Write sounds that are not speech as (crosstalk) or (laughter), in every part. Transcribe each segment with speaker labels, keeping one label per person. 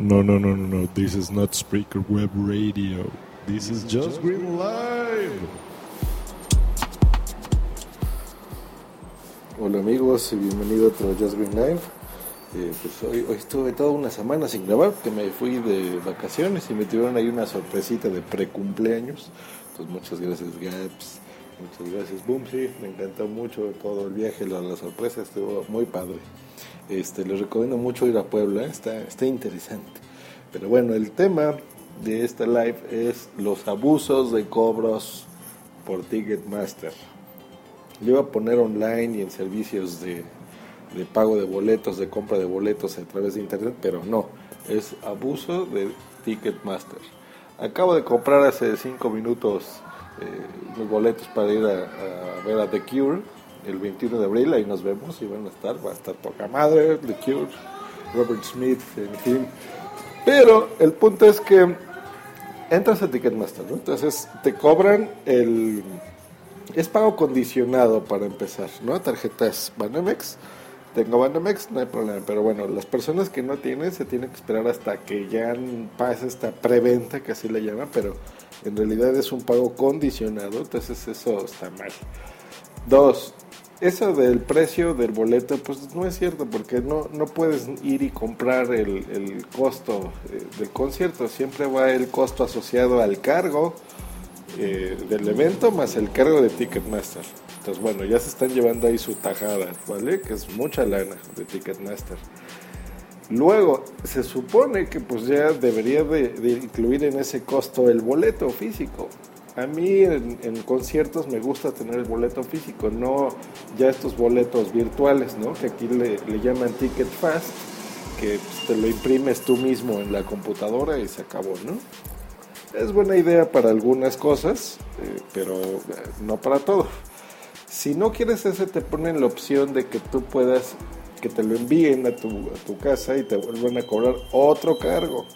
Speaker 1: No, no, no, no, no. This is not Spreaker Web Radio. This is Just Green Live.
Speaker 2: Hola amigos y bienvenido a otro Just Green Live. Eh, pues hoy, hoy estuve toda una semana sin grabar porque me fui de vacaciones y me tuvieron ahí una sorpresita de precumpleaños. Entonces muchas gracias Gaps, muchas gracias Boom, sí, me encantó mucho todo el viaje, la, la sorpresa estuvo muy padre. Este, les recomiendo mucho ir a Puebla, está, está interesante. Pero bueno, el tema de esta live es los abusos de cobros por Ticketmaster. Lo iba a poner online y en servicios de, de pago de boletos, de compra de boletos a través de internet, pero no, es abuso de Ticketmaster. Acabo de comprar hace 5 minutos eh, los boletos para ir a ver a The Cure el 21 de abril, ahí nos vemos y van a estar, va a estar poca madre, The Cure, Robert Smith, en fin. Pero el punto es que entras a Ticketmaster, ¿no? Entonces te cobran el... Es pago condicionado para empezar, ¿no? Tarjetas Banamex. Tengo Banamex, no hay problema. Pero bueno, las personas que no tienen se tienen que esperar hasta que ya pase esta preventa, que así le llaman, pero en realidad es un pago condicionado, entonces eso está mal. Dos, eso del precio del boleto, pues no es cierto, porque no, no puedes ir y comprar el, el costo eh, del concierto, siempre va el costo asociado al cargo eh, del evento más el cargo de Ticketmaster. Entonces, bueno, ya se están llevando ahí su tajada, ¿vale? Que es mucha lana de Ticketmaster. Luego, se supone que pues ya debería de, de incluir en ese costo el boleto físico. A mí en, conciertos me gusta tener el boleto físico, no ya estos boletos virtuales, ¿no? Que aquí le, le llaman Ticket Fast, que pues, te lo imprimes tú mismo en la computadora y se acabó, ¿no? Es buena idea para algunas cosas, eh, pero eh, no para todo. Si no quieres ese, te ponen la opción de que tú puedas, que te lo envíen a tu, a tu casa y te vuelvan a cobrar otro cargo.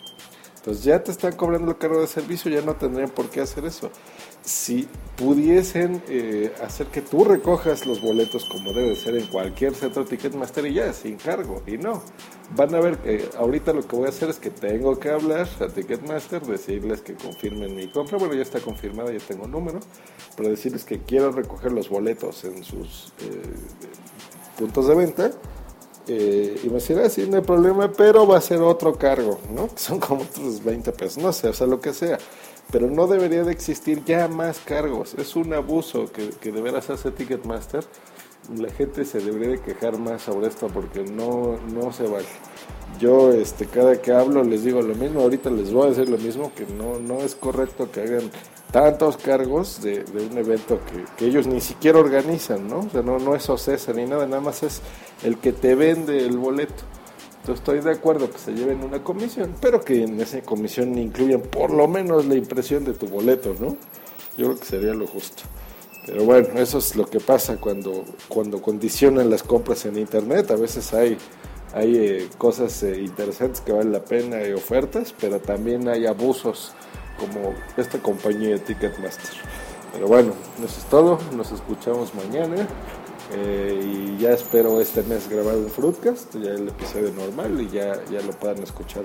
Speaker 2: Ya te están cobrando el cargo de servicio, ya no tendrían por qué hacer eso. Si pudiesen eh, hacer que tú recojas los boletos como debe ser en cualquier centro Ticketmaster y ya, sin cargo, y no. Van a ver que ahorita lo que voy a hacer es que tengo que hablar a Ticketmaster, decirles que confirmen mi compra, bueno ya está confirmada, ya tengo número, pero decirles que quiero recoger los boletos en sus eh, puntos de venta eh, y me decían, ah, sí, no hay problema, pero va a ser otro cargo, ¿no? (laughs) Son como otros 20 pesos, no sé, o sea, lo que sea. Pero no debería de existir ya más cargos. Es un abuso que, que de veras hace Ticketmaster. La gente se debería de quejar más sobre esto porque no, no se vale. Yo este, cada que hablo les digo lo mismo, ahorita les voy a decir lo mismo, que no, no es correcto que hagan tantos cargos de, de un evento que, que, ellos ni siquiera organizan, ¿no? O sea, no, no es OCESA ni nada, nada más es el que te vende el boleto. Entonces estoy de acuerdo que se lleven una comisión, pero que en esa comisión incluyan por lo menos la impresión de tu boleto, ¿no? Yo creo que sería lo justo. Pero bueno, eso es lo que pasa cuando, cuando condicionan las compras en Internet. A veces hay, hay eh, cosas eh, interesantes que valen la pena y ofertas, pero también hay abusos como esta compañía de Ticketmaster. Pero bueno, eso es todo. Nos escuchamos mañana. Eh, y ya espero este mes grabar un Fruitcast, ya el episodio normal y ya, ya lo puedan escuchar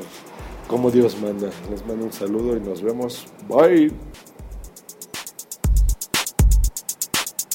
Speaker 2: como Dios manda. Les mando un saludo y nos vemos. Bye.